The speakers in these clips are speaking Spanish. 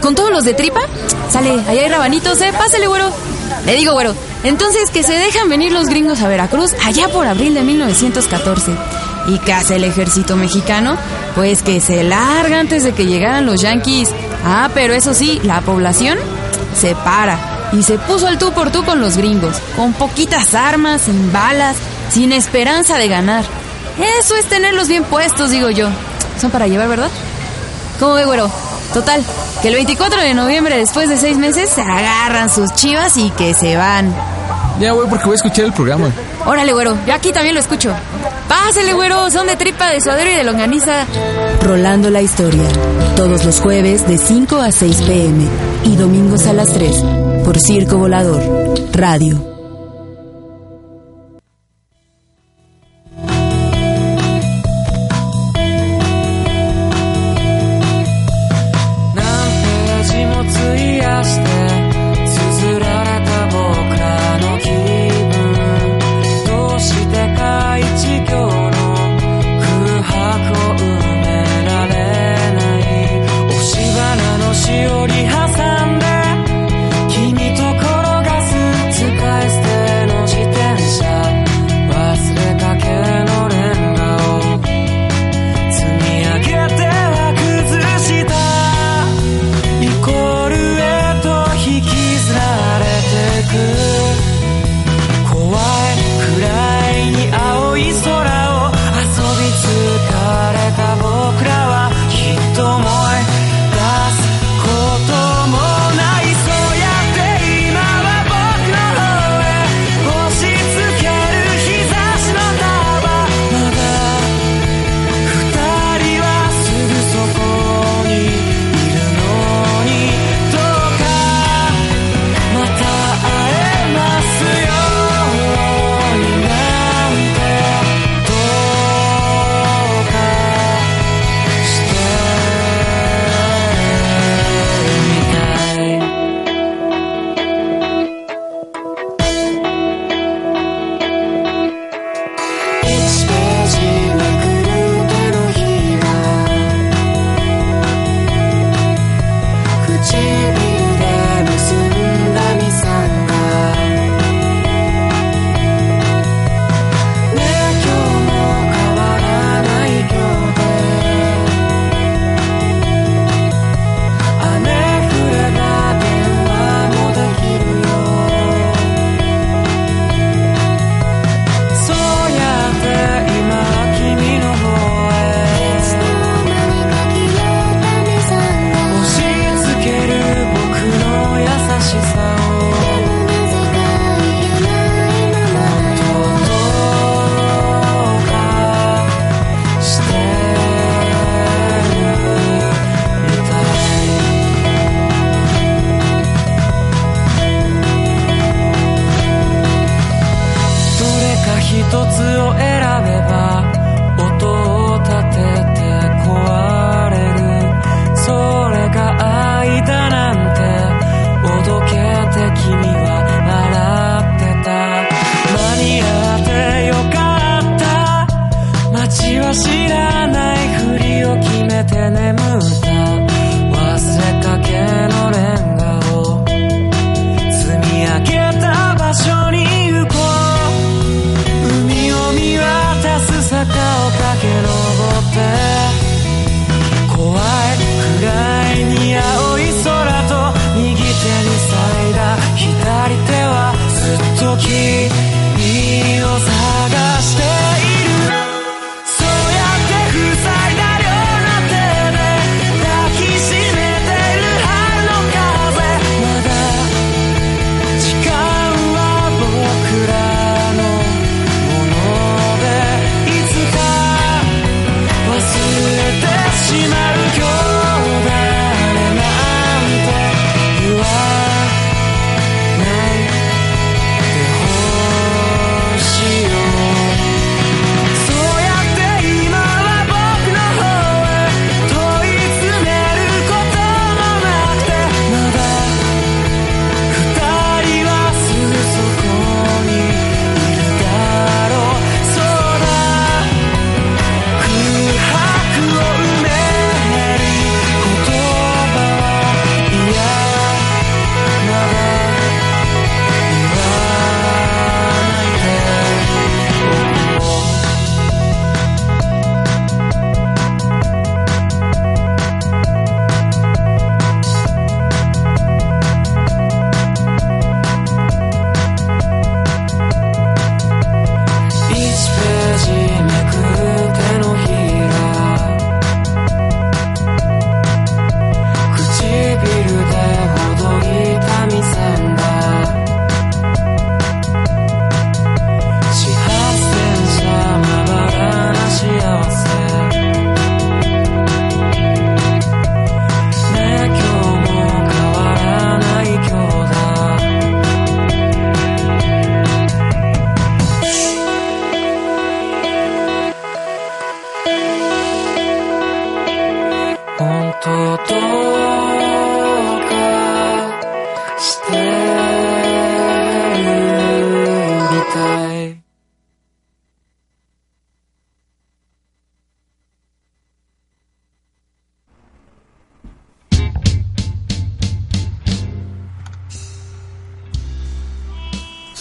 ¿Con todos los de tripa? Sale, allá hay rabanitos, ¿eh? Pásale, güero. Le digo, güero. Entonces, que se dejan venir los gringos a Veracruz allá por abril de 1914. ¿Y hace el ejército mexicano? Pues que se larga antes de que llegaran los yanquis. Ah, pero eso sí, la población se para y se puso al tú por tú con los gringos, con poquitas armas, sin balas, sin esperanza de ganar. Eso es tenerlos bien puestos, digo yo. Son para llevar, ¿verdad? ¿Cómo ve, güero? Total, que el 24 de noviembre, después de seis meses, se agarran sus chivas y que se van. Ya, güey, porque voy a escuchar el programa. Órale, güero, yo aquí también lo escucho. Pásele, güero, son de tripa, de suadero y de longaniza. Rolando la historia, todos los jueves de 5 a 6 pm y domingos a las 3 por Circo Volador, Radio.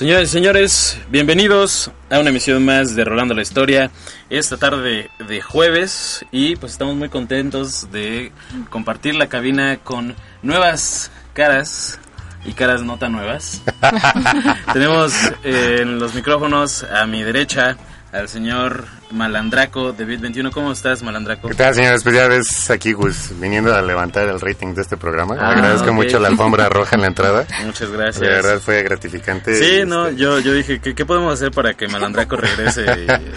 Señores y señores, bienvenidos a una emisión más de Rolando la Historia esta tarde de jueves y pues estamos muy contentos de compartir la cabina con nuevas caras y caras no tan nuevas. Tenemos eh, en los micrófonos a mi derecha al señor Malandraco de Bit21. ¿Cómo estás, Malandraco? ¿Qué tal, señores? Pues ya ves aquí, Gus, viniendo a levantar el rating de este programa. Ah, Agradezco mucho la alfombra roja en la entrada. Muchas gracias. De verdad fue gratificante. Sí, no, este, yo, yo dije, ¿qué, qué podemos hacer para que Malandraco regrese? Y, este,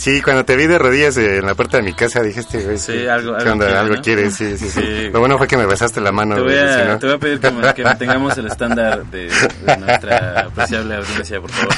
Sí, cuando te vi de rodillas en la puerta de mi casa, dije, este güey, Sí, ¿qué- algo- ¿qué algo onda? quiere, algo ¿no? quiere, sí, sí, sí, Sí. Lo bueno fue que me besaste la mano, Te voy, si a, no- te voy a pedir que, que mantengamos el estándar de, de nuestra apreciable audiencia, por favor.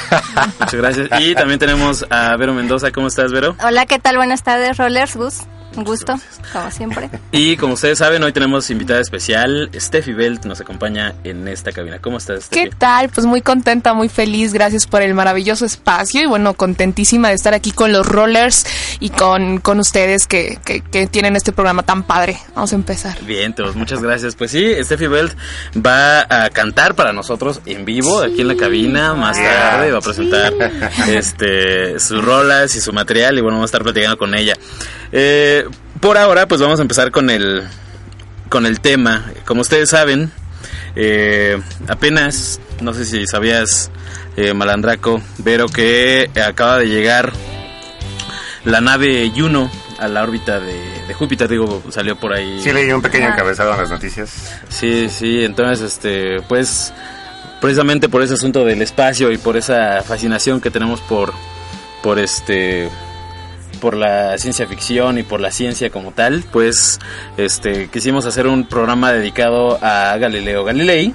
Muchas gracias. Y también tenemos a Vero Mendoza. ¿Cómo estás, Vero? Hola, ¿qué tal? Buenas tardes, Rollers, Gus. Un gusto, como siempre. Y como ustedes saben, hoy tenemos invitada especial. Steffi Belt nos acompaña en esta cabina. ¿Cómo estás, ¿Qué Steffi? tal? Pues muy contenta, muy feliz, gracias por el maravilloso espacio y bueno, contentísima de estar aquí con los rollers y con, con ustedes que, que, que tienen este programa tan padre. Vamos a empezar. Bien, todos, muchas gracias. Pues sí, Steffi Belt va a cantar para nosotros en vivo aquí en la cabina más tarde. Va a presentar este sus rolas y su material y bueno, vamos a estar platicando con ella. Eh, por ahora, pues vamos a empezar con el con el tema. Como ustedes saben, eh, apenas, no sé si sabías, eh, Malandraco, Vero, que acaba de llegar la nave Juno a la órbita de, de Júpiter, digo, salió por ahí. Sí, leí un pequeño encabezado en las noticias. Sí, sí, entonces, este, pues, precisamente por ese asunto del espacio y por esa fascinación que tenemos por, por este, por la ciencia ficción y por la ciencia como tal, pues, este, quisimos hacer un programa dedicado a Galileo Galilei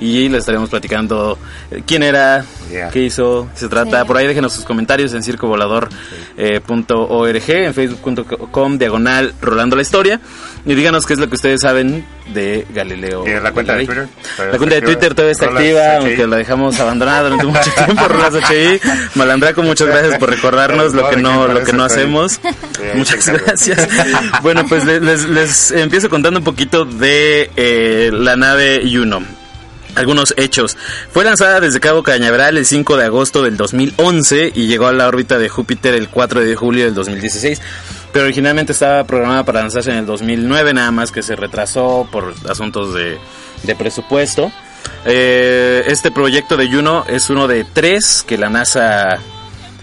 y les estaremos platicando eh, quién era, Yeah. qué hizo, qué se trata. Sí. Por ahí déjenos sus comentarios en circovolador.org, en facebook.com, diagonal, rolando la historia. Y díganos qué es lo que ustedes saben de Galileo. ¿Tienes la cuenta de. Twitter? ¿Todavía La cuenta de está Twitter todavía está Rolas activa, HI. aunque la dejamos abandonada durante mucho tiempo. Rolas HI. Malandraco, muchas gracias por recordarnos lo que no, lo que no hacemos. Muchas gracias. Bueno, pues les, les- les empiezo contando un poquito de eh, la nave Juno. Algunos hechos. Fue lanzada desde Cabo Cañaveral el 5 de agosto del 2011 y llegó a la órbita de Júpiter el 4 de julio del 2016. Pero originalmente estaba programada para lanzarse en el 2009, nada más que se retrasó por asuntos de, de presupuesto. Eh, este proyecto de Juno es uno de tres que la NASA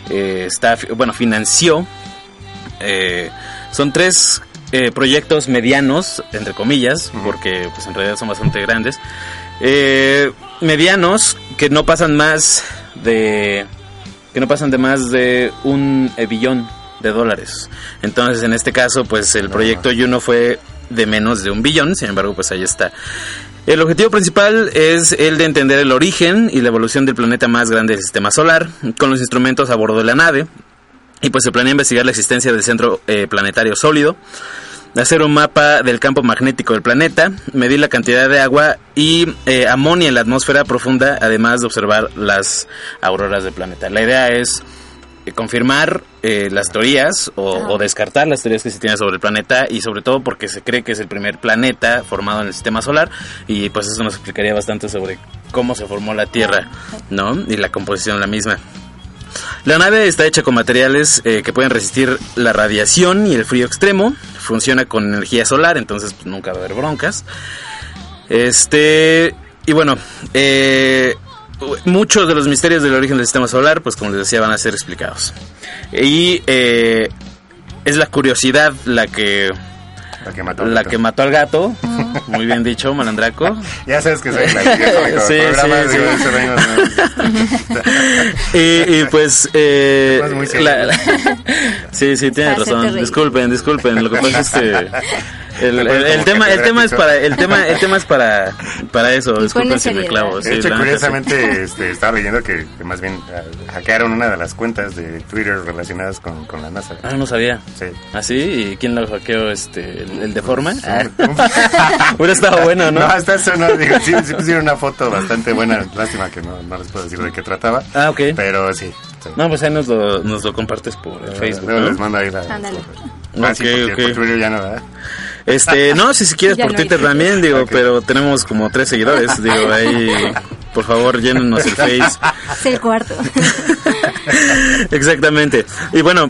eh, está, bueno, financió. Eh, son tres eh, proyectos medianos, entre comillas, porque pues en realidad son bastante grandes. Eh, medianos que no pasan más de que no pasan de más de un billón de dólares. Entonces, en este caso, pues el proyecto Juno fue de menos de un billón, sin embargo, pues ahí está. El objetivo principal es el de entender el origen y la evolución del planeta más grande del sistema solar, con los instrumentos a bordo de la nave. Y pues se planea investigar la existencia del centro eh, planetario sólido, hacer un mapa del campo magnético del planeta, medir la cantidad de agua y eh, amonia en la atmósfera profunda, además de observar las auroras del planeta. La idea es eh, confirmar eh, las teorías o, o descartar las teorías que se tienen sobre el planeta y sobre todo porque se cree que es el primer planeta formado en el sistema solar y pues eso nos explicaría bastante sobre cómo se formó la Tierra, ¿no? Y la composición de la misma. La nave está hecha con materiales eh, que pueden resistir la radiación y el frío extremo. Funciona con energía solar, entonces pues, nunca va a haber broncas. Este. Y bueno, eh, muchos de los misterios del origen del sistema solar, pues como les decía, van a ser explicados. Y eh, es la curiosidad la que. La que mató. La que mató al gato, muy bien dicho, malandraco. Ya sabes que soy la hijo, Sí, sí, sí. y, y, pues eh, muy serio. la- sí sí tienes razón disculpen disculpen lo que pasa es que El, tema, el tema es para, el tema, el tema es para, para eso. Y Disculpen si me clavo. De hecho, sí. curiosamente, este, estaba leyendo que, más bien ah, hackearon una de las cuentas de Twitter relacionadas con, con la NASA. Ah, no sabía. Sí. ¿Ah, sí? ¿Y quién lo hackeó? Este, ¿El, el de forma? Sí. Hubiera estado bueno, ¿no? No, hasta eso no, digo, sí, sí pusieron una foto bastante buena, lástima que no, no les puedo decir de qué trataba. Ah, ok. Pero sí. sí. No, pues ahí nos lo, nos lo compartes por el Facebook, Luego ¿no? les mando ahí la... Ándale. Ah, sí, Ok, porque ok. por Twitter ya no, ¿verdad? Este, no, si, si quieres por no Twitter también, digo, pero tenemos como tres seguidores, digo, ahí, por favor, llénenos el Face. Es el cuarto. Exactamente. Y bueno,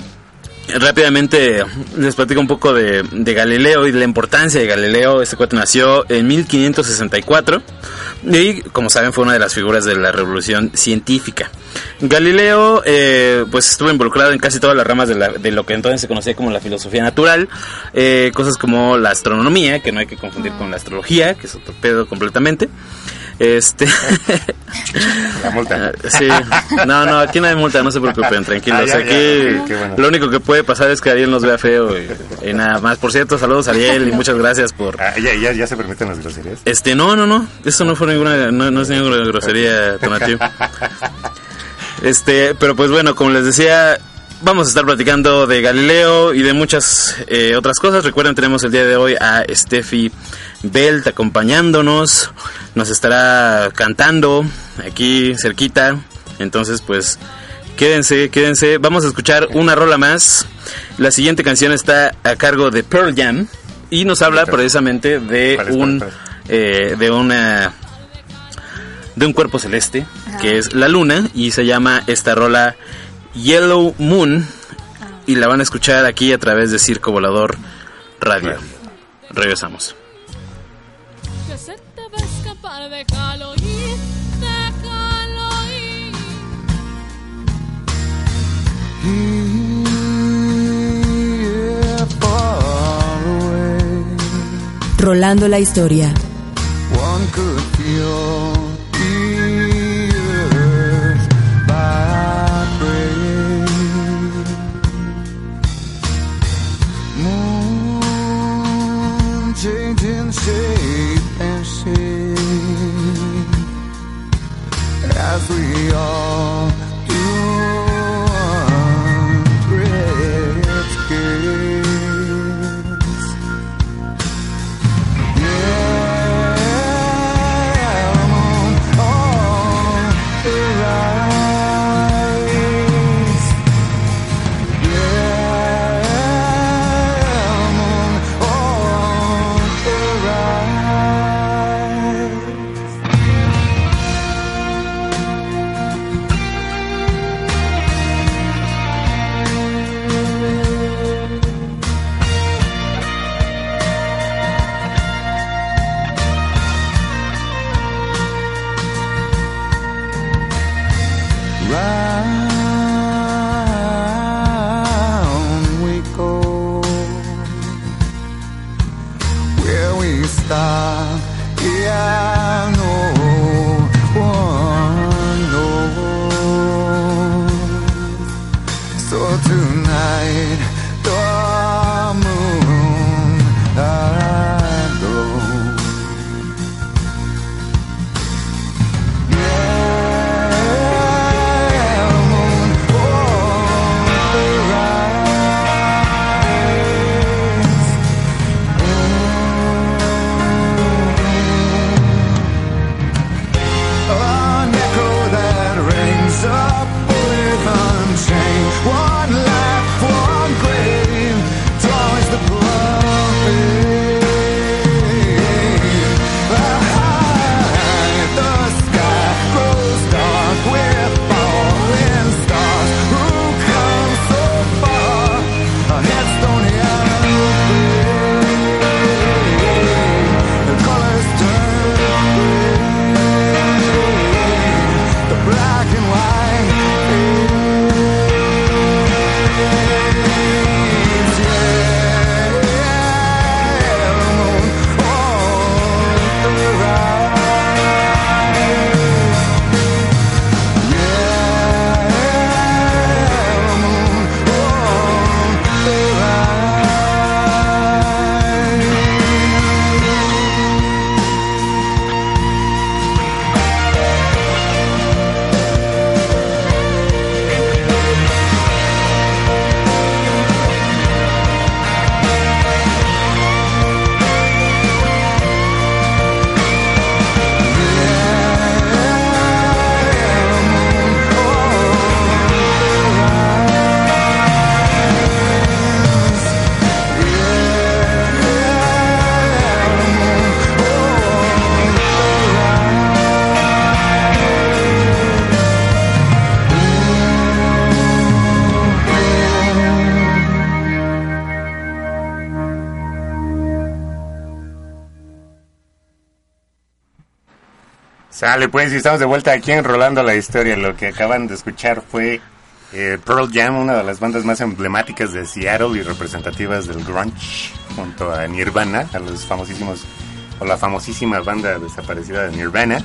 rápidamente les platico un poco de, Galileo y de la importancia de Galileo. Este cuate nació en 1564 y, como saben, fue una de las figuras de la revolución científica. Galileo, eh, pues estuvo involucrado en casi todas las ramas de, la- de lo que entonces se conocía como la filosofía natural, eh, cosas como la astronomía, que no hay que confundir con la astrología, que es otro pedo completamente. Este. La multa. Sí, no, no, aquí no hay multa, no se preocupen, tranquilos. Ah, ya, aquí bueno. lo único que puede pasar es que Ariel nos vea feo y, y nada más. Por cierto, saludos Ariel y muchas gracias por... Ah, ya, ya, ya se permiten las groserías. Este, no, no, no, esto no fue ninguna, no, no es ninguna grosería, Tonatiuh. Este, pero pues bueno, como les decía, vamos a estar platicando de Galileo y de muchas eh, otras cosas. Recuerden, tenemos el día de hoy a Steffi Belt acompañándonos. Nos estará cantando aquí cerquita. Entonces, pues, quédense, quédense. Vamos a escuchar una rola más. La siguiente canción está a cargo de Pearl Jam y nos habla precisamente de ¿Cuál es, un, eh, de una de un cuerpo celeste, que es la luna, y se llama esta rola Yellow Moon, y la van a escuchar aquí a través de Circo Volador Radio. Regresamos. Que se te va a escapar, déjalo ir, déjalo ir. Rolando la historia. One could feel free all. Oh. Sale, pues, y estamos de vuelta aquí en Rolando la Historia. Lo que acaban de escuchar fue eh, Pearl Jam, una de las bandas más emblemáticas de Seattle y representativas del grunge, junto a Nirvana, a los famosísimos, o la famosísima banda desaparecida de Nirvana.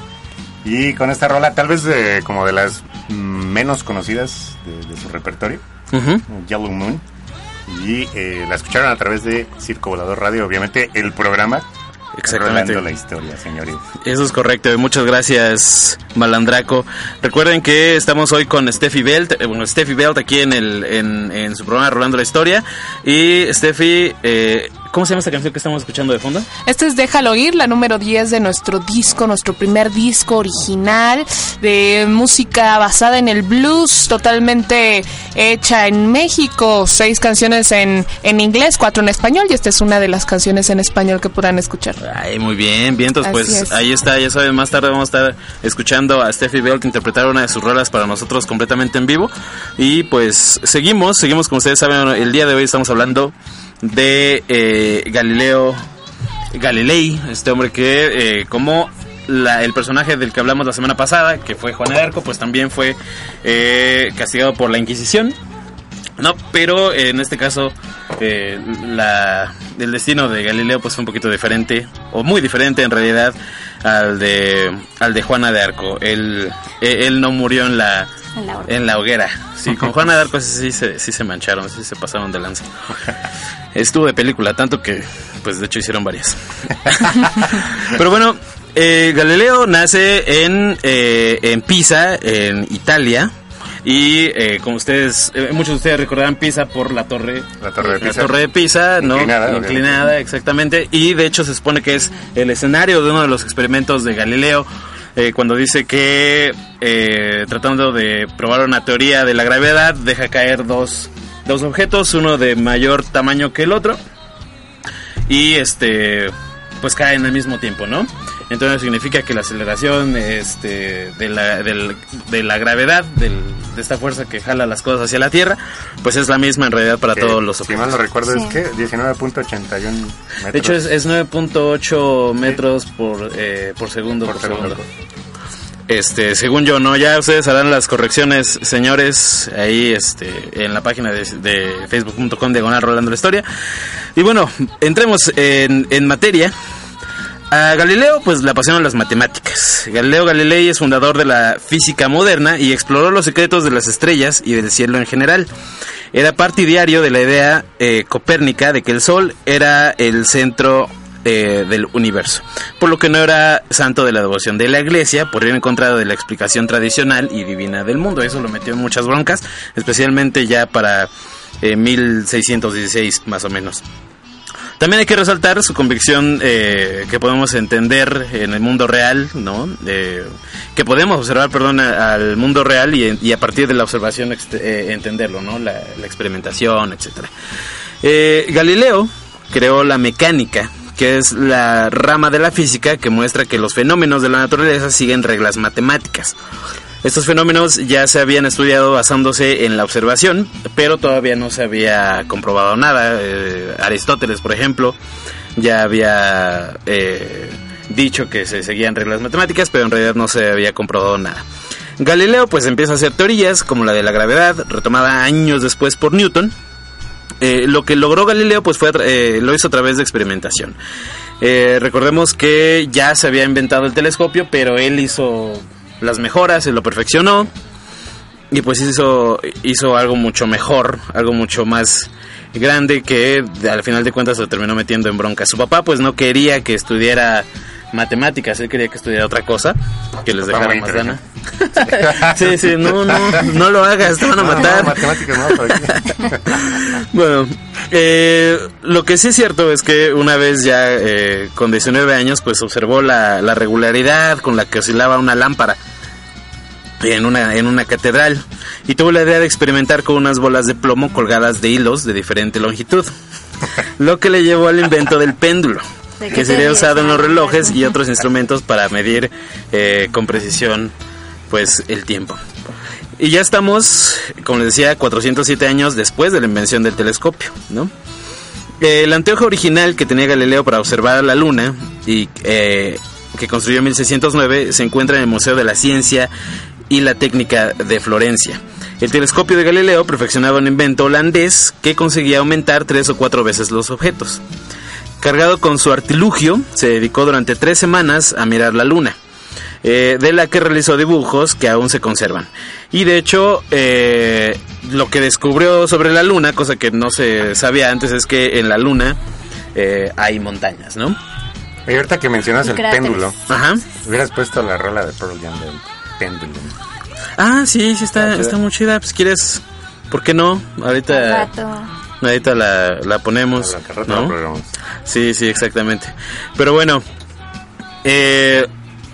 Y con esta rola, tal vez de- como de las menos conocidas de, de su repertorio, Ujú. Yellow Moon. Y eh, la escucharon a través de Circo Volador Radio, obviamente el programa. Exactamente. Rolando la historia, señores. Eso es correcto. Muchas gracias, Malandraco. Recuerden que estamos hoy con Steffi Belt, eh, bueno, Steffi Belt aquí en el en, en su programa Rolando la Historia. Y Steffi, eh, ¿cómo se llama esta canción que estamos escuchando de fondo? Este es Déjalo Ir, la número 10 de nuestro disco, nuestro primer disco original de música basada en el blues, totalmente hecha en México. Seis canciones en, en inglés, cuatro en español, y esta es una de las canciones en español que podrán escuchar. Ay, muy bien, bien, entonces pues es. ahí está, ya saben, más tarde vamos a estar escuchando a Steffi Belt interpretar una de sus rolas para nosotros completamente en vivo. Y pues seguimos, seguimos como ustedes saben, el día de hoy estamos hablando de eh, Galileo Galilei, este hombre que eh, como la- el personaje del que hablamos la semana pasada, que fue Juan de Arco, pues también fue eh, castigado por la Inquisición. No, pero en este caso la, el destino de Galileo pues fue un poquito diferente, o muy diferente en realidad al de, al de Juana de Arco. Él, él no murió en la, En la hoguera. en la hoguera. Sí, con Juana de Arco sí, sí se, sí se mancharon, sí se pasaron de lanza. Estuvo de película, tanto que pues de hecho hicieron varias. Pero bueno, eh, Galileo nace en, eh, en Pisa, en Italia. Y eh, como ustedes, eh, muchos de ustedes recordarán Pisa por la torre, La Torre de la Pisa. torre de Pisa, ¿no? Inclinada, Inclinada, exactamente. Y de hecho se supone que es el escenario de uno de los experimentos de Galileo. Eh, cuando dice que eh, tratando de probar una teoría de la gravedad deja caer dos, dos objetos, uno de mayor tamaño que el otro y este pues caen al mismo tiempo, ¿no? Entonces significa que la aceleración este, de, la, del- de la gravedad, del- de esta fuerza que jala las cosas hacia la Tierra, pues es la misma en realidad para Que, todos los Si objetos. mal no recuerdo, Sí. es que 19.81 metros. De hecho es, es 9.8 metros por, eh, por segundo por, Por segundo. segundo. Este, según yo, no, ya ustedes harán las correcciones, señores, ahí este, en la página de, de facebook.com diagonal Rolando la Historia. Y bueno, entremos en, en materia. A Galileo pues le apasionan las matemáticas. Galileo Galilei es fundador de la física moderna y exploró los secretos de las estrellas y del cielo en general. Era partidario de la idea eh, copérnica de que el Sol era el centro eh, del universo, por lo que no era santo de la devoción de la iglesia, por ir en contra de la explicación tradicional y divina del mundo. Eso lo metió en muchas broncas, especialmente ya para eh, 1616 más o menos. También hay que resaltar su convicción eh, que podemos entender en el mundo real, ¿no? Eh, que podemos observar, perdón, al mundo real y, a partir de la observación ext- eh, entenderlo, ¿no? La, la experimentación, etcétera. Galileo creó la mecánica, que es la rama de la física que muestra que los fenómenos de la naturaleza siguen reglas matemáticas. Estos fenómenos ya se habían estudiado basándose en la observación, pero todavía no se había comprobado nada. Eh, Aristóteles, por ejemplo, ya había eh, dicho que se seguían reglas matemáticas, pero en realidad no se había comprobado nada. Galileo pues empieza a hacer teorías como la de la gravedad, retomada años después por Newton. Eh, lo que logró Galileo pues fue lo hizo a través de experimentación. Recordemos que ya se había inventado el telescopio, pero él hizo las mejoras, se lo perfeccionó y pues hizo, hizo algo mucho mejor, algo mucho más grande que al final de cuentas lo terminó metiendo en bronca. Su papá pues no quería que estudiara matemáticas, él quería que estudiara otra cosa, que les dejara más lana. sí, sí, no, no, no lo hagas, te van a matar. no, matemáticas no. Bueno, eh, lo que sí es cierto es que una vez ya eh, con 19 años, pues observó la, la regularidad con la que oscilaba una lámpara en una, en una catedral y tuvo la idea de experimentar con unas bolas de plomo colgadas de hilos de diferente longitud, lo que le llevó al invento del péndulo, ¿De qué que sería usado en los relojes y otros instrumentos para medir eh, con precisión pues el tiempo. Y ya estamos, como les decía, 407 años después de la invención del telescopio, ¿no? El anteojo original que tenía Galileo para observar a la luna y, eh, que construyó en 1609, se encuentra en el Museo de la Ciencia y la Técnica de Florencia. El telescopio de Galileo perfeccionaba un invento holandés que conseguía aumentar tres o cuatro veces los objetos. Cargado con su artilugio, se dedicó durante tres semanas a mirar la luna, eh, de la que realizó dibujos que aún se conservan. Y de hecho, eh, lo que descubrió sobre la luna, cosa que no se sabía antes, es que en la luna eh, hay montañas, ¿no? Y ahorita que mencionas el péndulo, Ajá. hubieras puesto la rola de Pearl Jam del péndulo. Ah, sí, sí está, Ah, chida. está muy chida. Pues quieres, ¿por qué no? Ahorita, rato. ahorita la, la ponemos. La que rato ¿no? la. Sí, sí, exactamente. Pero bueno, eh,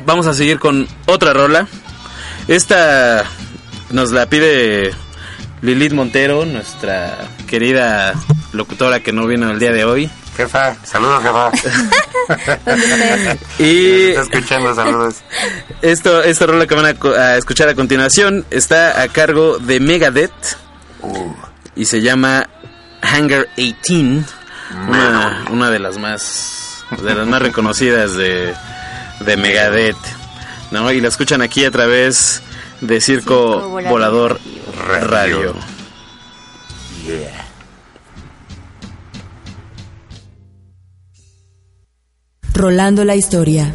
vamos a seguir con otra rola. Esta nos la pide Lilith Montero, nuestra querida locutora que no vino el día de hoy. Jefa, saludos, jefa. Y Está escuchando, saludos. esto, esta rola que van a, escuchar a continuación está a cargo de Megadeth y se llama Hangar 18, una, una de las más de las más reconocidas de, de Megadeth, ¿no? Y la escuchan aquí a través de Circo, Circo Volador Volador Radio. Radio. Yeah. Rolando la historia.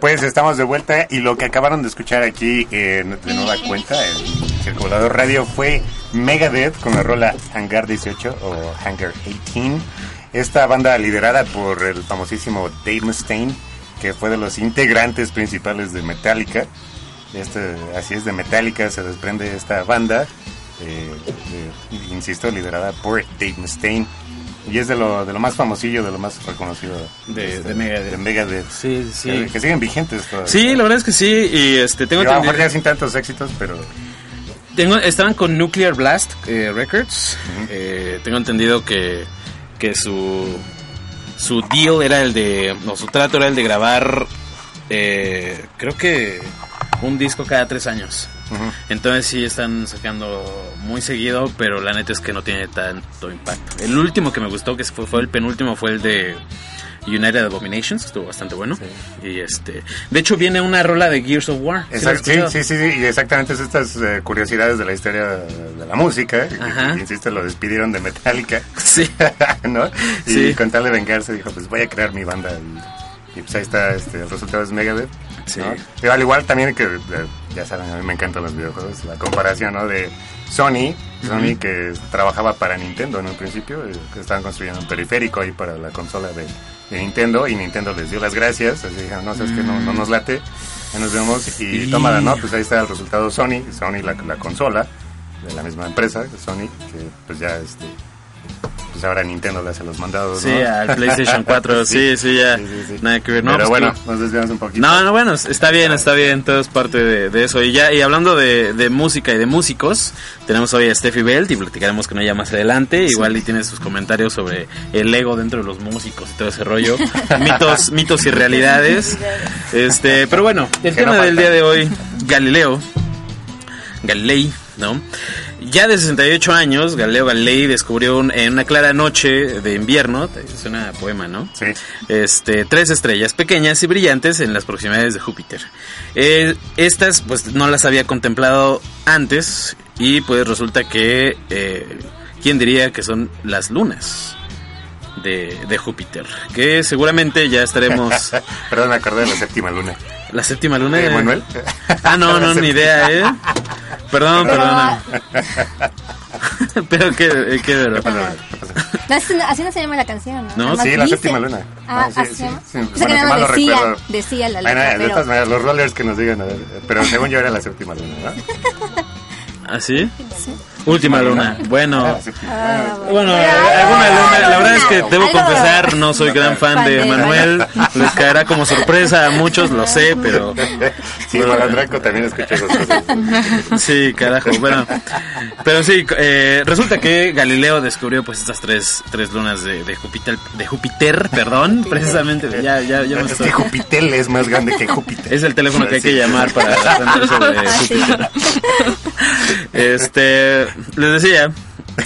Pues, estamos de vuelta y lo que acabaron de escuchar aquí eh, de nueva cuenta en Circulador Radio fue Megadeth con la rola Hangar 18 o Hangar 18. Esta banda liderada por el famosísimo Dave Mustaine, que fue de los integrantes principales de Metallica. Este, así es, de Metallica se desprende esta banda, eh, de- insisto, liderada por Dave Mustaine. Y es de lo, de lo más famosillo, de lo más reconocido De- este, de Megadeth. de Megadeth. Sí, sí. Que, que siguen vigentes todavía. Sí, la verdad es que sí, y este, tengo Digo, a lo mejor ya sin tantos éxitos, pero... Tengo, estaban con Nuclear Blast eh, Records. Eh, tengo entendido que, que su, su deal era el de. No, su trato era el de grabar. eh, creo que un disco cada tres años. Entonces sí están sacando muy seguido, pero la neta es que no tiene tanto impacto. El último que me gustó, que fue, fue el penúltimo, fue el de United Abominations, estuvo bastante bueno. Y este, de hecho viene una rola de Gears of War. ¿Sí sí, sí, sí, sí, y exactamente es estas eh, curiosidades de la historia de la música. que, insisto, lo despidieron de Metallica. Sí. ¿No? Y Sí. con tal de vengarse dijo, pues voy a crear mi banda. Y, y pues ahí está, este, el resultado es Megadeth. Sí. ¿no? Pero al igual también que, eh, ya saben, a mí me encantan los videojuegos, la comparación, ¿no? De Sony, Sony que trabajaba para Nintendo en un principio, eh, que estaban construyendo un periférico ahí para la consola de, de Nintendo y Nintendo les dio las gracias, así dijeron, no, sabes que no, no nos late, ya nos vemos y Y- tómala, ¿no? Pues ahí está el resultado Sony, Sony la, la consola de la misma empresa, Sony, que pues ya este pues ahora Nintendo le hace los mandados, Sí, ¿no? al PlayStation 4, sí, sí, ya. Nada que ver. No, Pero pues, bueno, que- nos desviamos un poquito. No, no, bueno, está bien, está bien, todo es parte de, de eso. Y ya, y hablando de, de música y de músicos, tenemos hoy a Steffi Belt y platicaremos con ella más adelante. Igual y tiene sus comentarios sobre el ego dentro de los músicos y todo ese rollo. mitos, mitos y realidades. Este, pero bueno, el Que tema no del día de hoy, Galileo. Galilei, ¿no? Ya de 68 años, Galileo Galilei descubrió un- en una clara noche de invierno, suena a poema, ¿no? Sí. Este, tres estrellas pequeñas y brillantes en las proximidades de Júpiter. Eh, estas, pues, no las había contemplado antes y pues resulta que, eh, ¿quién diría que son las lunas? De, de Júpiter, que seguramente ya estaremos... Perdón, me acordé de la séptima luna. ¿La séptima luna? ¿De Manuel? Ah, no, no, ni idea, ¿eh? Perdón, Pero- perdona. Pero qué, qué verdad. No, así no- así no se llama la canción, ¿no? No, sí, la dice- séptima luna. Ah, No, sí, ¿así sí, se llama? sí, Pensé bueno, que nada más decía, recuerdo. decía la Bueno, letra, de pero... todas maneras, los rollers que nos digan, a ver, pero según yo era la séptima luna, ¿no? ¿Así? Última luna. Bueno. Ah, Bueno, alguna luna, la verdad es que debo confesar, no soy gran fan de Manuel, les caerá como sorpresa a muchos, lo sé, pero Sí, Malandranco también escuché esas cosas. sí, carajo, bueno, pero sí, eh, resulta que Galileo descubrió pues estas tres, tres lunas de, de Júpiter, de Júpiter, perdón, precisamente, ya, ya, ya me Es que Júpiter es más grande que Júpiter. Es el teléfono que hay que llamar para aprender sobre Ah. Júpiter. Este, les decía,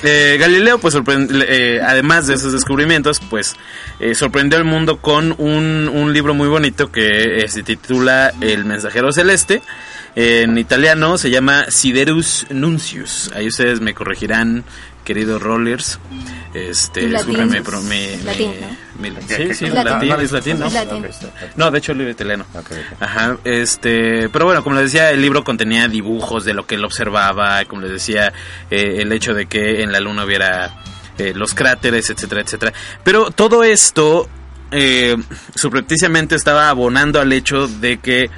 eh, Galileo, pues eh, además de esos descubrimientos, pues eh, sorprendió al mundo con un, un libro muy bonito que se titula El mensajero celeste. En italiano se llama Siderus Nuncius. Ahí ustedes me corregirán, queridos rollers. Este, latín. pero mi, mi- Latín, mi- ¿Qué- sí, sí, latín, No, no, es latín, ¿no? No, de hecho el libro italiano. ok, ok. Ajá, este, pero bueno, como les decía, el libro contenía dibujos de lo que él observaba, como les decía, eh, el hecho de que en la luna hubiera eh, los cráteres, etcétera, etcétera. Pero todo esto, eh, subrepticiamente estaba abonando al hecho de que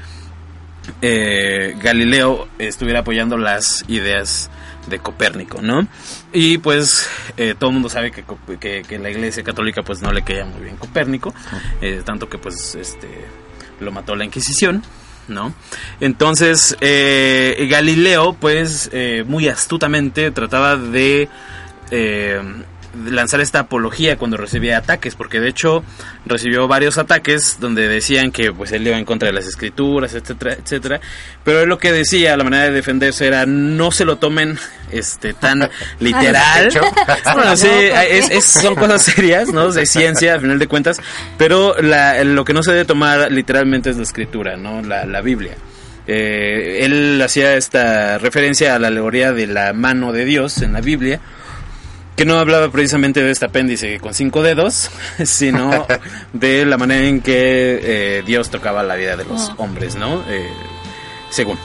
eh, Galileo estuviera apoyando las ideas de Copérnico, ¿no? Y pues eh, todo el mundo sabe que, que, que la Iglesia Católica pues no le caía muy bien Copérnico, eh, tanto que pues este lo mató la Inquisición, ¿no? Entonces eh, Galileo pues eh, muy astutamente trataba de lanzar esta apología cuando recibía ataques, porque de hecho recibió varios ataques donde decían que pues él iba en contra de las escrituras, etcétera, etcétera, pero él lo que decía, la manera de defenderse era no se lo tomen este tan literal. Bueno, sí, es- es- son cosas serias, ¿no? De ciencia, al final de cuentas, pero la- lo que no se debe tomar literalmente es la escritura, ¿no? La, la Biblia. Eh, él hacía esta referencia a la alegoría de la mano de Dios en la Biblia, que no hablaba precisamente de este apéndice con cinco dedos, sino de la manera en que eh, Dios tocaba la vida de los Ah. hombres, ¿no? Eh, según.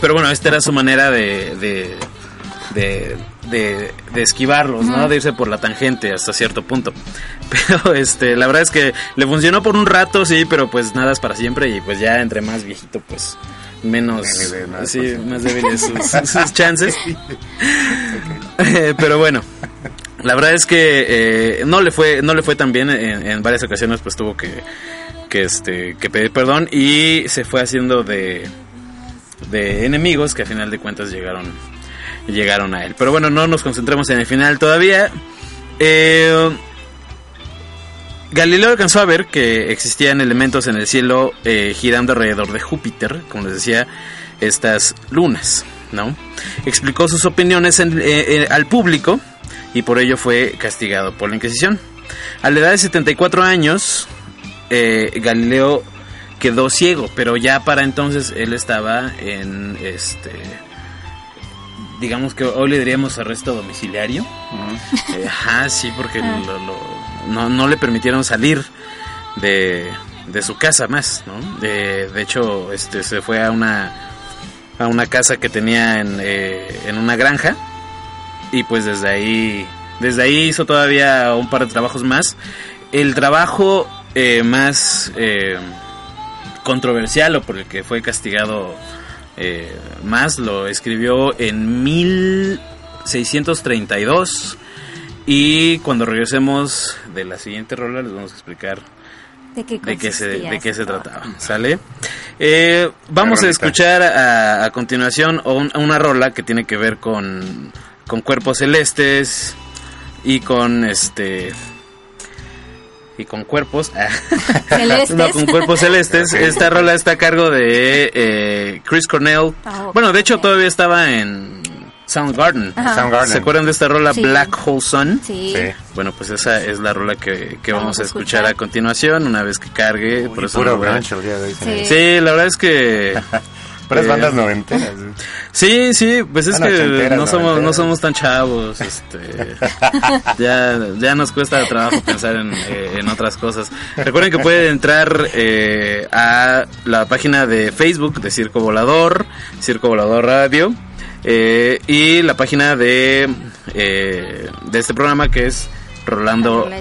Pero bueno, esta era su manera de, de, de, de- de esquivarlos, ¿no? De irse por la tangente hasta cierto punto. Pero este, la verdad es que le funcionó por un rato, sí, pero pues nada es para siempre y pues ya entre más viejito, pues menos, Débil, ¿no? sí, más débiles sus, sus chances. Eh, pero bueno, la verdad es que eh, no le fue no le fue tan bien en, en varias ocasiones, pues tuvo que que este que pedir perdón y se fue haciendo de de enemigos que a final de cuentas llegaron llegaron a él. Pero bueno, no nos concentremos en el final todavía. Eh, Galileo alcanzó a ver que existían elementos en el cielo eh, girando alrededor de Júpiter, como les decía, estas lunas, ¿no? Explicó sus opiniones en- eh, eh, al público y por ello fue castigado por la Inquisición. A la edad de 74 años, eh, Galileo quedó ciego, pero ya para entonces él estaba en este digamos que hoy le diríamos arresto domiciliario. Eh, ajá, sí, porque lo- lo- no, no le permitieron salir de, de su casa más, ¿no? De, de hecho, este se fue a una a una casa que tenía en, eh, en una granja y pues desde ahí desde ahí hizo todavía un par de trabajos más. El trabajo eh, más eh, controversial o por el que fue castigado eh, más lo escribió en 1632 y cuando regresemos de la siguiente rola les vamos a explicar ¿De qué, de qué se, de qué se trataba, ¿sale? Eh, vamos a escuchar a, a continuación un- una rola que tiene que ver con, con cuerpos celestes y con este y con cuerpos Celestes. no con cuerpos celestes. Esta rola está a cargo de eh, Chris Cornell. Ah, bueno de hecho todavía estaba en Soundgarden. ¿se acuerdan de esta rola Sí. Black Hole Sun? Sí. Sí. Bueno, pues esa es la rola que, que vamos, Vamos a escuchar, escuchar. a continuación, una vez que cargue. por Y eso puro no el día de hoy. Sí. Sí, la verdad es que... Puras eh, bandas noventeras. Sí, sí, pues es que no somos, no somos tan chavos, este, ya, ya nos cuesta trabajo pensar en, eh, en otras cosas. Recuerden que pueden entrar eh, a la página de Facebook de Circo Volador, Circo Volador Radio, eh, y la página de, eh, de este programa que es Rolando La la,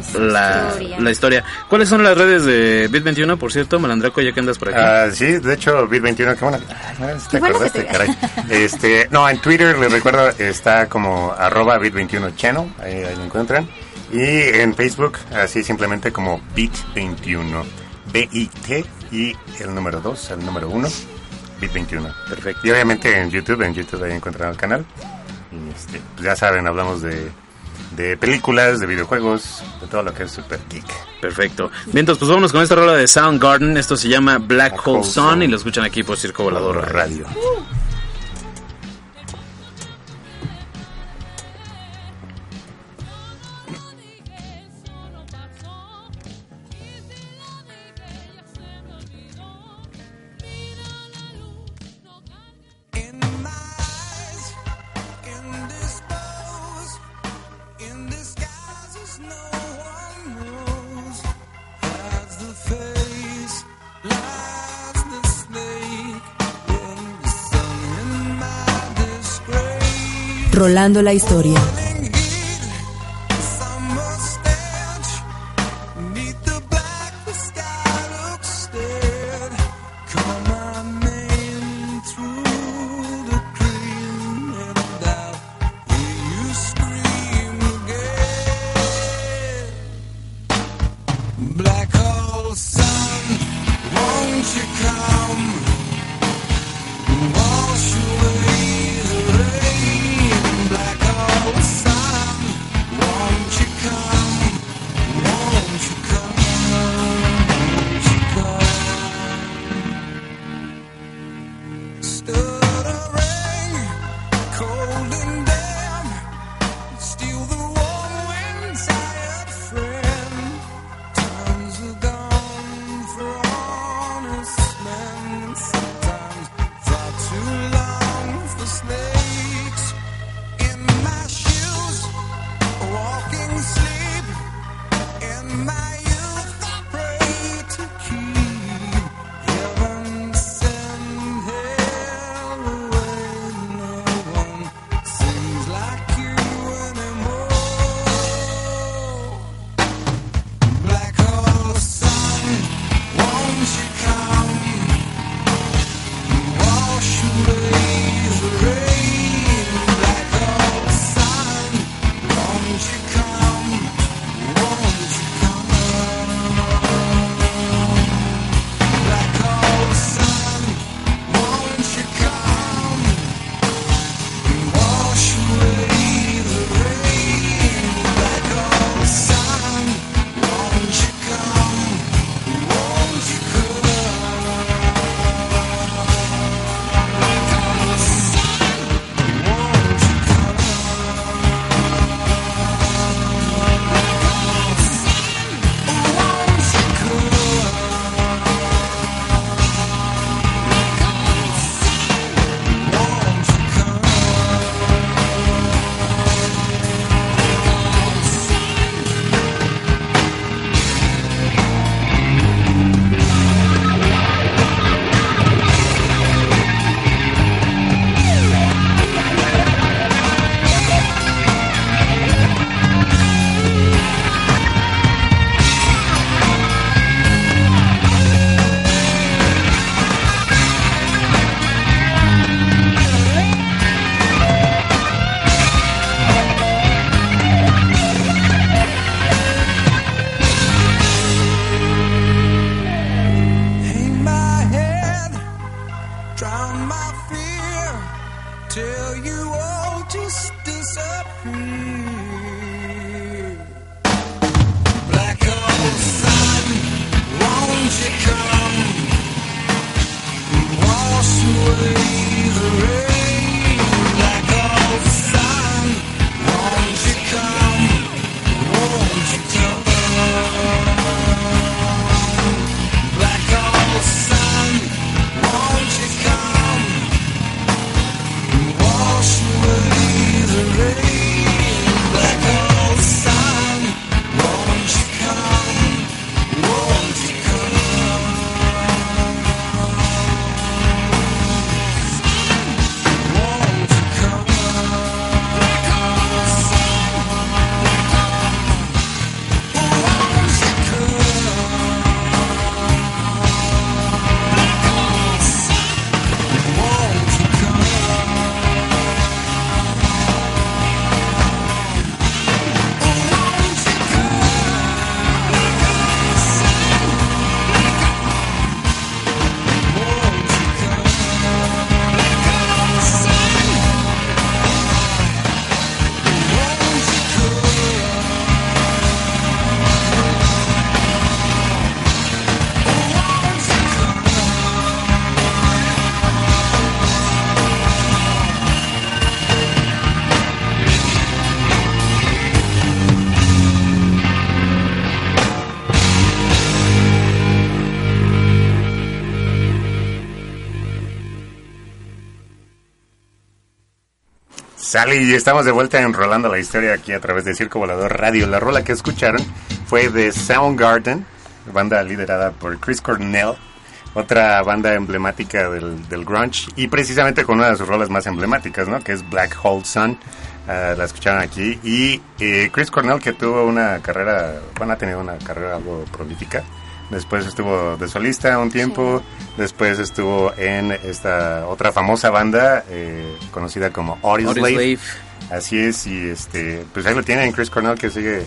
historia. la historia. ¿Cuáles son las redes de Bit21, por cierto, Malandraco, ya que andas por aquí? Ah, sí, de hecho, Bit21, qué bueno. No, sí te Qué bueno que acordaste, te- caray. Este, no, en Twitter, les recuerdo, está como arroba Bit21 Channel, ahí, ahí lo encuentran. Y en Facebook, así simplemente como Bit21. B-I-T y el número 2, el número 1, Bit21. Perfecto. Y obviamente en YouTube, en YouTube ahí encuentran el canal. Y este, pues ya saben, hablamos de, de películas, de videojuegos, de todo lo que es Super Geek. Perfecto. Bien, entonces pues vámonos con esta rola de Soundgarden. Esto se llama Black Black Hole Hole Sun Sun. y lo escuchan aquí por Circo Volador Radio. Radio. Disgrace. Rolando la historia. Sale y estamos de vuelta enrolando la historia aquí a través de Circo Volador Radio. La rola que escucharon fue de Soundgarden, banda liderada por Chris Cornell, otra banda emblemática del, del grunge y precisamente con una de sus rolas más emblemáticas, ¿no? Que es Black Hole Sun. Ah, la escucharon aquí y eh, Chris Cornell que tuvo una carrera, bueno, ha tenido una carrera algo prolífica. Después estuvo de solista un tiempo, después estuvo en esta otra famosa banda eh, conocida como Audioslave. Así es, y este, pues ahí lo tienen Chris Cornell que sigue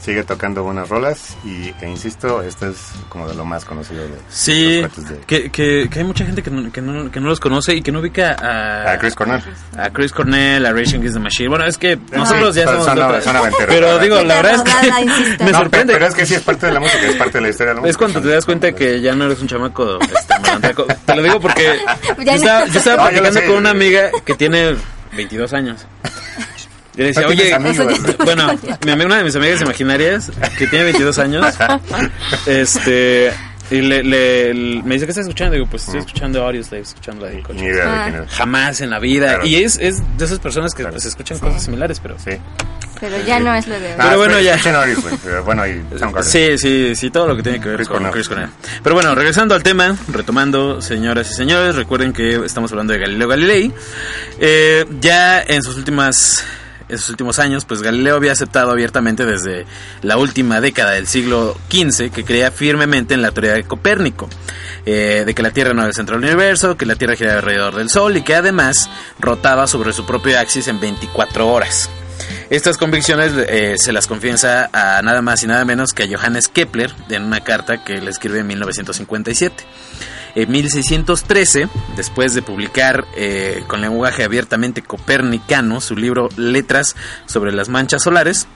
sigue tocando buenas rolas y e insisto, este es como de lo más conocido de Sí, los de que, que, que hay mucha gente que no, que, no, que no los conoce y que no ubica a, a Chris Cornell. a Chris Cornell, a Rage Against the Machine. Bueno, es que nosotros ya son- somos son- de otra- son aventeros, Pero ¿verdad? digo, la verdad es que me No, sorprende. Pero es que sí es parte de la música, es parte de la historia de la música. Es cuando te das cuenta que ya no eres un chamaco este. Te lo digo porque yo estaba, yo estaba platicando con una amiga que tiene 22 años. Yo le decía, oye, amigos. bueno, mi amiga, una de mis amigas imaginarias, que tiene 22 años, este, y le, le- le- me dice, ¿qué estás escuchando? Digo, pues estoy escuchando Audioslave, escuchando la de Ni idea de Ah. quién es. Jamás en la vida. Claro. Y es, es de esas personas que pues, escuchan cosas similares, pero... Sí. Pero ya no es lo de hoy. Pero bueno, ya. escuchen Audioslave, pero bueno, y Soundgarden. Sí, sí, sí, todo lo que tiene que ver Chris con Cornell. Chris Cornell. Pero bueno, regresando al tema, retomando, señoras y señores, recuerden que estamos hablando de Galileo Galilei. Eh, ya en sus últimas en sus últimos años, pues Galileo había aceptado abiertamente desde la última década del siglo XV que creía firmemente en la teoría de Copérnico, eh, de que la Tierra no era el centro del universo, que la Tierra giraba alrededor del Sol y que además rotaba sobre su propio axis en 24 horas. Estas convicciones eh, se las confiesa a nada más y nada menos que a Johannes Kepler en una carta que le escribe en 1957. En 1613, después de publicar eh, con lenguaje abiertamente copernicano su libro Letras sobre las manchas solares,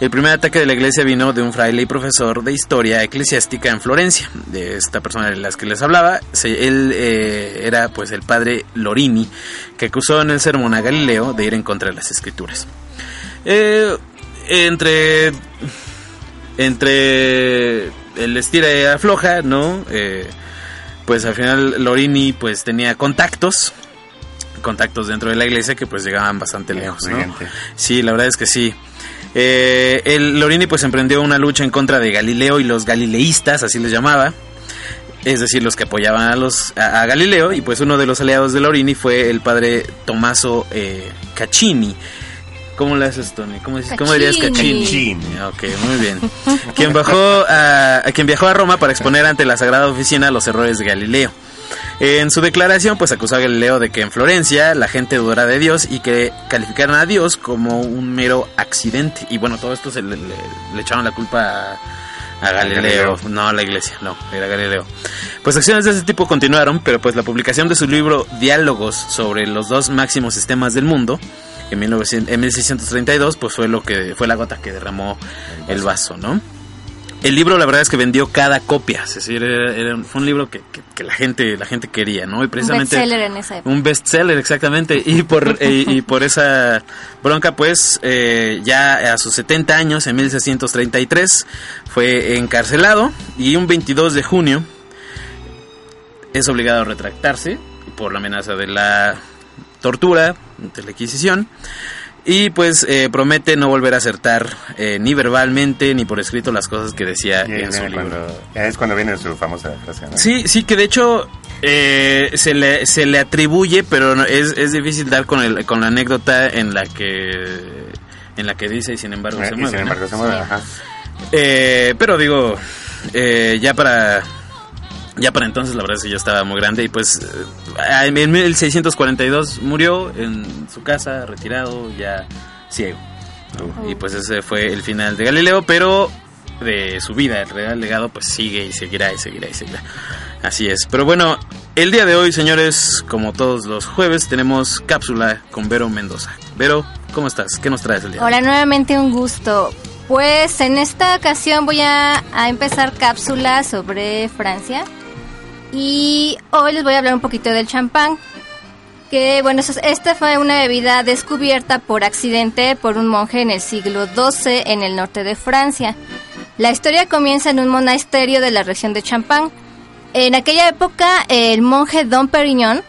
el primer ataque de la iglesia vino de un fraile y profesor de historia eclesiástica en Florencia. De esta persona de las que les hablaba, él eh, era pues el padre Lorini, que acusó en el sermón a Galileo de ir en contra de las escrituras. Eh, entre entre el estira y afloja, ¿no? Eh, pues al final Lorini pues tenía contactos, contactos dentro de la iglesia que pues llegaban bastante lejos, ¿no? Sí, la verdad es que sí. Eh, el Lorini pues emprendió una lucha en contra de Galileo y los galileístas, así les llamaba. Es decir, los que apoyaban a los a, a Galileo y pues uno de los aliados de Lorini fue el padre Tommaso eh, Caccini. ¿Cómo le haces, Tony? ¿Cómo, dices- cómo dirías Caccini. Caccini? Ok, muy bien. Quien, bajó a, a quien viajó a Roma para exponer ante la Sagrada Oficina los errores de Galileo. En su declaración, pues acusó a Galileo de que en Florencia la gente dudara de Dios y que calificaran a Dios como un mero accidente. Y bueno, todo esto se le, le- le echaron la culpa a, a Galileo, Galileo. no a la iglesia, no, era Galileo. Pues acciones de ese tipo continuaron, pero pues la publicación de su libro Diálogos sobre los dos máximos sistemas del mundo en, 1900 en 1632 pues fue lo que fue la gota que derramó el vaso, ¿no? El libro la verdad es que vendió cada copia, es decir, era- era- fue un libro que, que- que la gente la gente quería, ¿no? Y Un precisamente bestseller en esa época. un bestseller exactamente y por eh, y por esa bronca pues eh, ya a sus 70 años en 1633 fue encarcelado y un 22 de junio es obligado a retractarse por la amenaza de la tortura de la Inquisición y pues eh, promete no volver a acertar eh, ni verbalmente ni por escrito las cosas que decía Y en su libro. cuando- es cuando viene su famosa frase, ¿no? Sí, sí, que de hecho eh, se, le, se le atribuye, pero no- es, es difícil dar con, el, con la anécdota en la que en la que dice y sin embargo Eh, se mueve. sin ¿no? embargo se mueve, ajá. Eh, pero digo, eh, ya para ya para entonces la verdad es que yo estaba muy grande y pues eh, en 1642 murió en su casa, retirado, ya ciego. ¿no? Y pues ese fue el final de Galileo, pero de su vida, el real legado pues sigue y seguirá y seguirá y seguirá. Así es. Pero bueno, el día de hoy, señores, como todos los jueves, tenemos cápsula con Vero Mendoza. Vero, ¿cómo estás? ¿Qué nos traes el día de hoy? Hola, nuevamente un gusto. Pues en esta ocasión voy a, a empezar cápsula sobre Francia. Y hoy les voy a hablar un poquito del champán. Que bueno, esta fue una bebida descubierta por accidente por un monje en el siglo XII en el norte de Francia. La historia comienza en un monasterio de la región de Champagne. En aquella época, el monje Don Perignon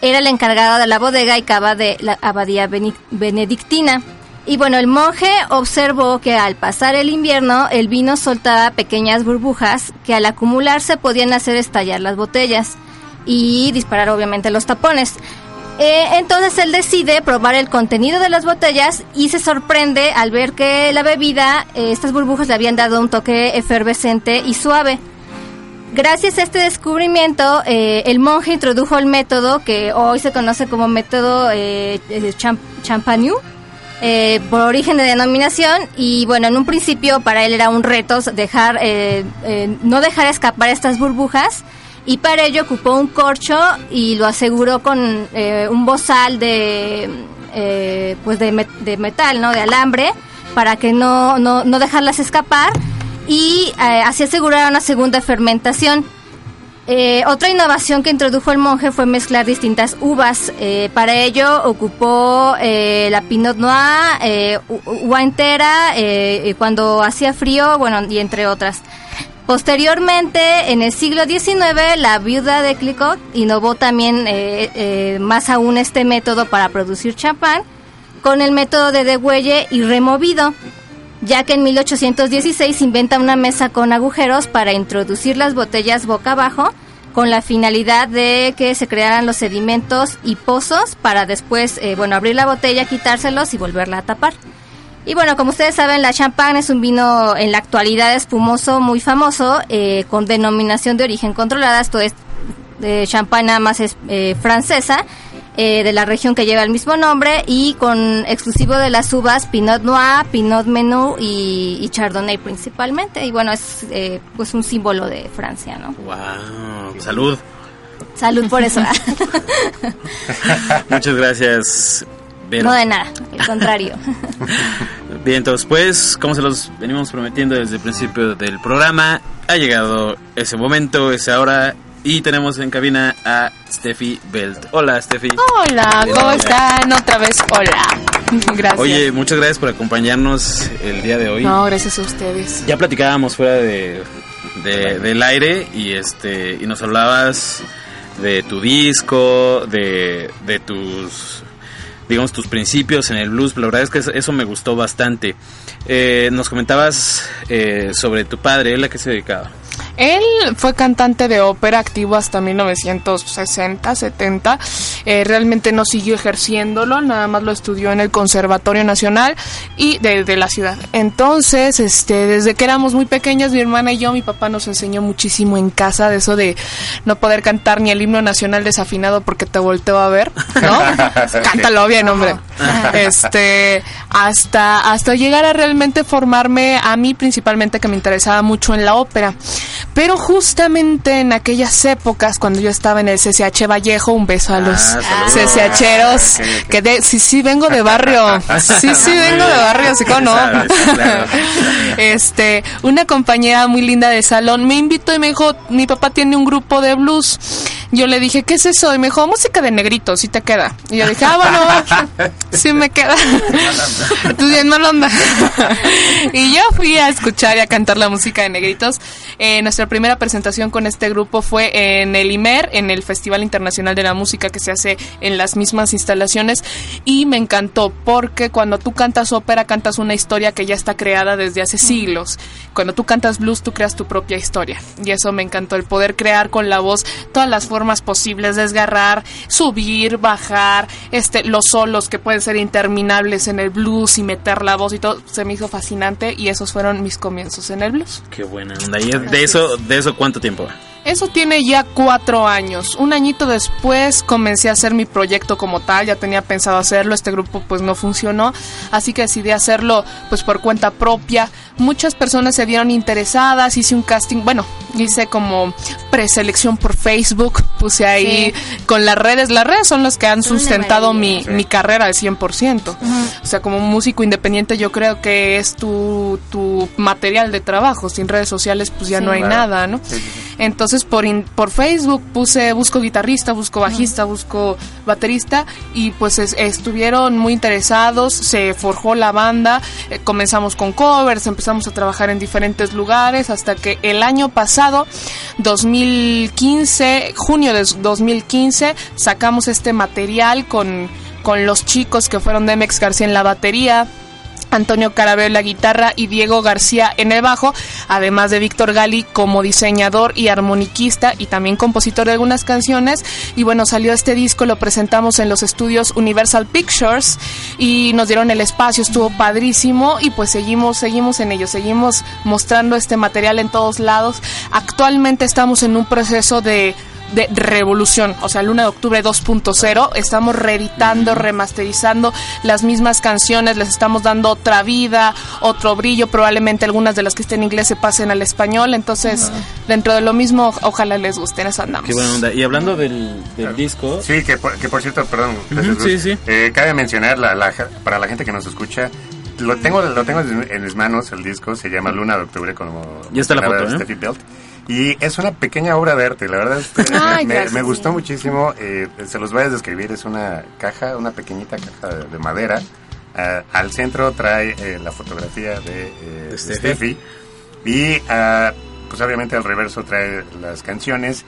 era el encargado de la bodega y cava de la abadía benedictina. Y bueno, el monje observó que al pasar el invierno el vino soltaba pequeñas burbujas que al acumularse podían hacer estallar las botellas y disparar obviamente los tapones. Eh, entonces él decide probar el contenido de las botellas y se sorprende al ver que la bebida, eh, estas burbujas le habían dado un toque efervescente y suave. Gracias a este descubrimiento, eh, el monje introdujo el método que hoy se conoce como método champ- eh, por origen de denominación y bueno, en un principio para él era un reto dejar, eh, eh, no dejar escapar estas burbujas y para ello ocupó un corcho y lo aseguró con eh, un bozal de, eh, pues de, met- de metal, ¿no? De alambre para que no, no, no dejarlas escapar y así asegurar una segunda fermentación. Eh, otra innovación que introdujo el monje fue mezclar distintas uvas. Eh, para ello ocupó eh, la Pinot Noir, uva entera, cuando hacía frío, bueno, y entre otras. Posteriormente, en el siglo XIX, la viuda de Clicquot innovó también más aún este método para producir champán con el método de degüelle y removido ya que en 1816 inventa una mesa con agujeros para introducir las botellas boca abajo con la finalidad de que se crearan los sedimentos y pozos para después, eh, bueno, abrir la botella, quitárselos y volverla a tapar. Y bueno, como ustedes saben, la champán es un vino en la actualidad espumoso muy famoso, eh, con denominación de origen controlada, esto es de champán nada más es eh, francesa, eh, de la región que lleva el mismo nombre y con exclusivo de las uvas Pinot Noir, Pinot Menú y, y Chardonnay principalmente. Y bueno, es eh, pues un símbolo de Francia, ¿no? Wow, salud. Salud por eso. Muchas gracias. Vero. no de nada, al contrario. Bien, entonces, pues, como se los venimos prometiendo desde el principio del programa, ha llegado ese momento, esa hora, y tenemos en cabina a Steffi Belt. Hola, Steffi. Hola, ¿cómo están? Otra vez, hola. Gracias. Oye, muchas gracias por acompañarnos el día de hoy. No, gracias a ustedes. Ya platicábamos fuera de, de- del aire y este y nos hablabas de tu disco, de, de tus digamos tus principios en el blues. La verdad es que eso- eso me gustó bastante. Eh, nos comentabas eh, sobre tu padre, él a qué se dedicaba. Él fue cantante de ópera activo hasta 1960, 70. Eh, realmente no siguió ejerciéndolo, nada más lo estudió en el Conservatorio Nacional y de, de la ciudad. Entonces, este, desde que éramos muy pequeños, mi hermana y yo, mi papá nos enseñó muchísimo en casa de eso de no poder cantar ni el himno nacional desafinado porque te volteo a ver, ¿no? Cántalo bien, hombre. Este, hasta, hasta llegar a realmente formarme a mí principalmente que me interesaba mucho en la ópera. Pero justamente en aquellas épocas, cuando yo estaba en el CCH Vallejo, un beso a los saludos. CCHeros, que de, sí, sí, vengo de barrio, sí, sí, vengo de barrio, así como no. Claro. Este, una compañera muy linda de salón me invitó y me dijo, mi papá tiene un grupo de blues. Yo le dije, ¿qué es eso? Y me dijo, música de negritos, si te queda. Y yo dije, ah, bueno, sí me queda. Tú bien mala onda. y yo fui a escuchar y a cantar la música de negritos. Eh, nuestra primera presentación con este grupo fue en el IMER, en el Festival Internacional de la Música que se hace en las mismas instalaciones. Y me encantó porque cuando tú cantas ópera, cantas una historia que ya está creada desde hace siglos. Cuando tú cantas blues, tú creas tu propia historia. Y eso me encantó, el poder crear con la voz todas las formas posibles, desgarrar, subir, bajar, este, los solos que pueden ser interminables en el blues y meter la voz y todo. Se me hizo fascinante y esos fueron mis comienzos en el blues. Qué buena onda. ¿Y de eso, de eso cuánto tiempo? Eso tiene ya cuatro años. Un añito después comencé a hacer mi proyecto como tal. Ya tenía pensado hacerlo. Este grupo pues no funcionó. Así que decidí hacerlo pues por cuenta propia. Muchas personas se vieron interesadas. Hice un casting. Bueno, hice como preselección por Facebook. Puse ahí con las redes. Las redes son las que han Son sustentado mi, mi carrera al 100%. O sea, como músico independiente yo creo que es tu, tu material de trabajo. Sin redes sociales pues ya no hay Claro. nada, ¿no? Entonces por, in- por Facebook puse, busco guitarrista, busco bajista, busco baterista y pues es- estuvieron muy interesados, se forjó la banda, eh, comenzamos con covers, empezamos a trabajar en diferentes lugares hasta que el año pasado, 2015, junio de 2015, sacamos este material con, con los chicos que fueron de MX García en la batería. Antonio Carabeo la guitarra y Diego García en el bajo, además de Víctor Gali como diseñador y armoniquista y también compositor de algunas canciones. Y bueno, salió este disco, lo presentamos en los estudios Universal Pictures y nos dieron el espacio, estuvo padrísimo y pues seguimos, seguimos en ello, seguimos mostrando este material en todos lados. Actualmente estamos en un proceso de de revolución, o sea, Luna de Octubre 2.0, estamos reeditando, remasterizando las mismas canciones, les estamos dando otra vida, otro brillo, probablemente algunas de las que estén en inglés se pasen al español, entonces dentro de lo mismo, ojalá les guste, en eso andamos. Qué buena onda. Y hablando del, del disco, Sí, que por, que por cierto, perdón, gracias, sí, sí. Eh, cabe mencionar la, la- para la gente que nos escucha, lo tengo, lo tengo en mis manos el disco, se llama Luna de Octubre como Ya está la foto, ¿eh? Steffi Belt. Y es una pequeña obra de arte, la verdad es que Ay, me, gustó muchísimo. eh, se los voy a describir, es una caja, una pequeñita caja de, de madera. Ah, al centro trae eh, la fotografía de, eh, de Steffi. Steffi. Y ah, pues obviamente al reverso trae las canciones.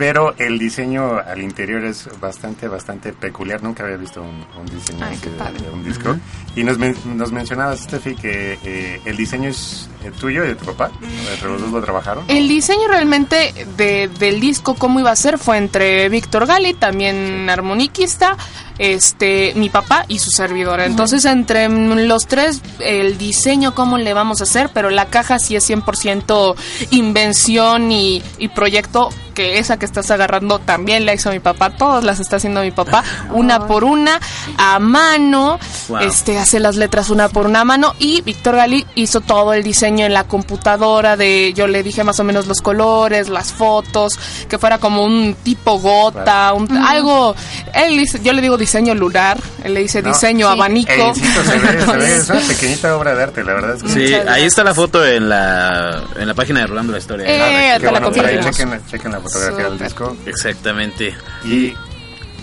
Pero el diseño al interior es bastante, bastante peculiar. Nunca había visto un, un diseño Ay, de, un disco. Y nos, men- nos mencionabas, Steffi, que eh, el diseño es eh, tuyo y de tu papá. Entre los dos lo trabajaron. El diseño realmente de- del disco, cómo iba a ser, fue entre Víctor Gali, también armoniquista, este, mi papá y su servidora. Entonces, entre mm, los tres, el diseño, cómo le vamos a hacer, pero la caja sí es 100% invención y, y proyecto, que esa que estás agarrando también la hizo mi papá, todas las está haciendo mi papá, una por una, a mano, Wow. este, hace las letras una por una a mano y Víctor Gali hizo todo el diseño en la computadora de yo le dije más o menos los colores, las fotos, que fuera como un tipo gota, un- algo él dice, yo le digo diseño lunar, él le dice No, diseño sí. abanico. Eh, insisto, se ve, se ve, Entonces, es una pequeñita obra de arte, la verdad es que sí, ahí está la foto en la, en la página de Rolando la Historia. Eh, Ah, la bueno, chequen, chequen la fotografía del disco. Exactamente. Y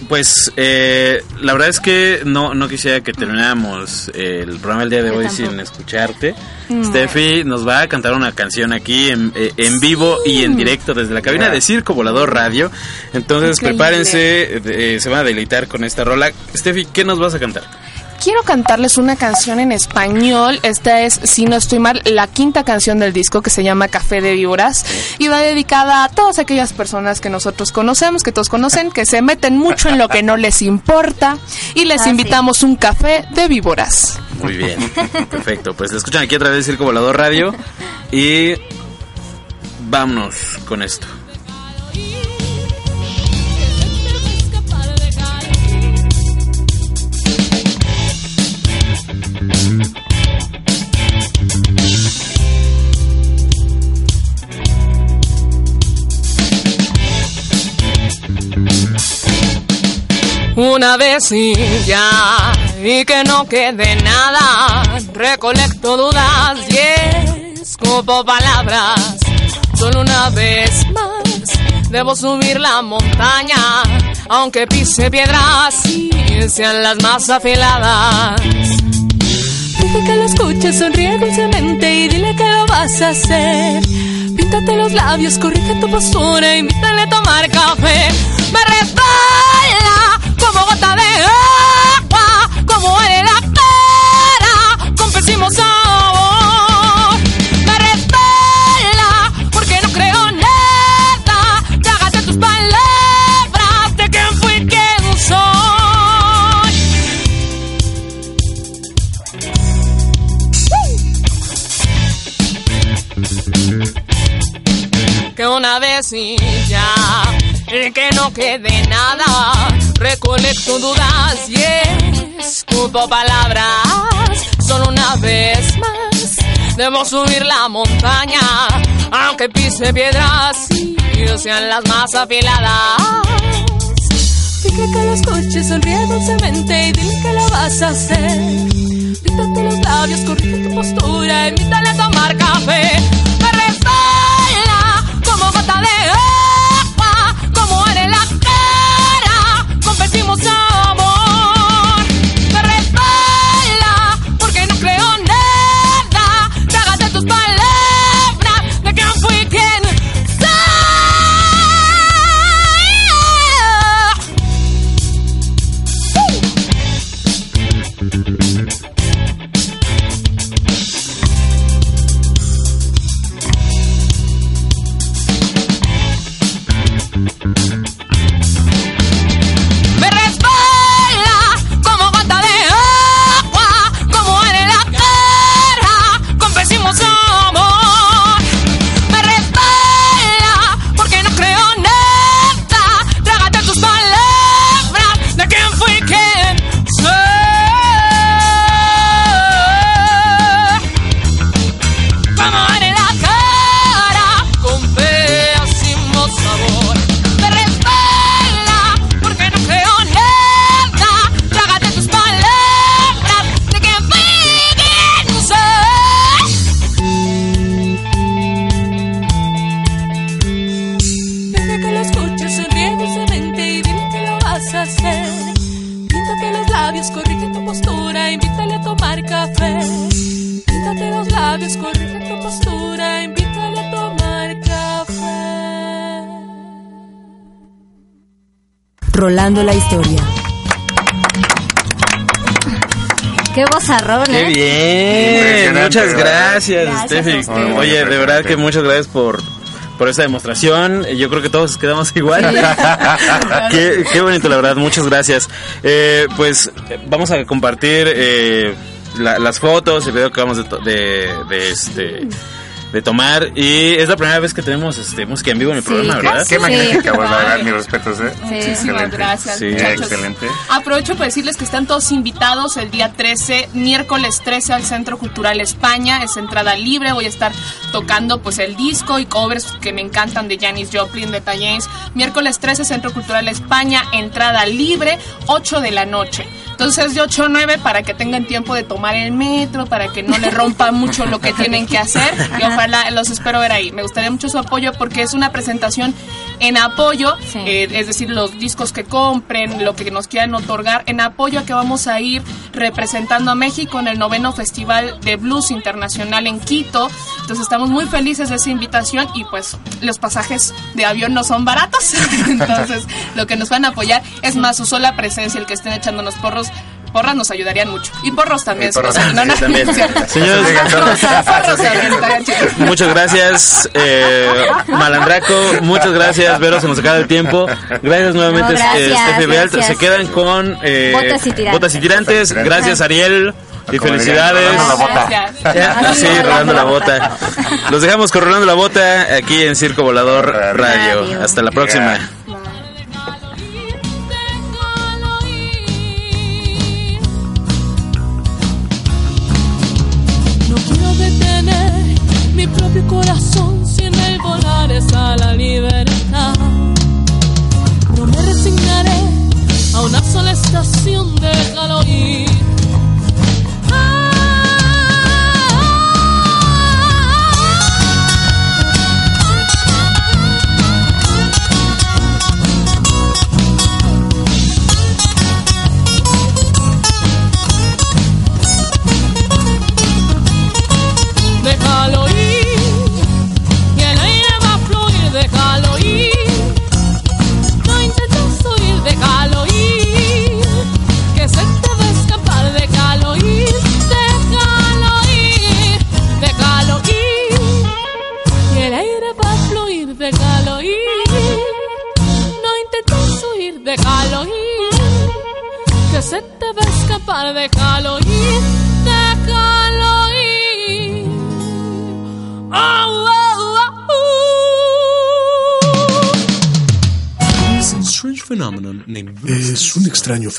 Pues eh, la verdad es que no, no quisiera que termináramos el programa el día de Yo hoy tampoco. sin escucharte. Steffi nos va a cantar una canción aquí en, eh, en vivo y en directo desde la cabina Yeah. de Circo Volador Radio. Entonces Increíble. prepárense, eh, se van a deleitar con esta rola. Steffi, ¿qué nos vas a cantar? Quiero cantarles una canción en español. Esta es, si no estoy mal, la quinta canción del disco que se llama Café de Víboras. Y va dedicada a todas aquellas personas que nosotros conocemos, que todos conocen, que se meten mucho en lo que no les importa. Y les Ah, sí. invitamos un café de víboras. Muy bien, perfecto. Pues la escuchan aquí a través de Circo Volador Radio y vámonos con esto. Una vez y ya, y que no quede nada. Recolecto dudas y escupo palabras. Solo una vez más, debo subir la montaña. Aunque pise piedras y sean las más afiladas. Deja que lo escuches, sonríe dulcemente y dile que lo vas a hacer. Píntate los labios, corrige tu postura, invítale a tomar café. Me resbala como gota de agua, como en la cara, con pésimo y que no quede nada, recolecto dudas y escupo palabras, solo una vez más, debo subir la montaña, aunque pise piedras y sean las más afiladas. Dile que lo escuches, sonríe dulcemente y dile que lo vas a hacer. Píntate los labios, corrige tu postura, invítale a tomar café. Qué bien. Muchas gracias, Steffi. Oye, de verdad que muchas gracias por por esta demostración. Yo creo que todos quedamos igual. qué, qué bonito, la verdad. Muchas gracias. Eh, pues vamos a compartir eh, la- las fotos, el video que acabamos de, de, de, este de tomar y es la primera vez que tenemos este música en vivo en el Sí, programa, ¿verdad? Qué magnífica Sí. la verdad, mis respetos, ¿eh? Muchísimas Excelente. gracias, Sí. Excelente. Aprovecho para decirles que están todos invitados el día 13, miércoles 13 al Centro Cultural España, es entrada libre, voy a estar tocando pues el disco y covers que me encantan de Janis Joplin, de James. Miércoles 13 Centro Cultural España, entrada libre, 8 de la noche. Entonces de 8 a 9 para que tengan tiempo de tomar el metro, para que no le rompa mucho lo que tienen que hacer ojalá los espero ver ahí. Me gustaría mucho su apoyo porque es una presentación en apoyo, Sí. eh, es decir, los discos que compren, lo que nos quieran otorgar, en apoyo a que vamos a ir representando a México en el noveno Festival de Blues Internacional en Quito. Entonces estamos muy felices de esa invitación y pues los pasajes de avión no son baratos. Entonces lo que nos van a apoyar es más su sola presencia, el que estén echándonos porros. Porras nos ayudarían mucho. Y porros también. Y porros o sea, no, no, Sí, también. no es cierto. Señores, Porros también. Muchas gracias, eh, Malandraco. Muchas gracias, Vero. Se nos acaba el tiempo. Gracias nuevamente, No, gracias, eh. Se quedan con eh, Botas y tirantes. Botas y tirantes. Gracias, Ariel. Y Como felicidades. rolando la bota. Gracias. Ya, sí, rolando la bota. Los dejamos con Rolando la Bota aquí en Circo Volador Radio. Radio. Hasta la próxima. Oh.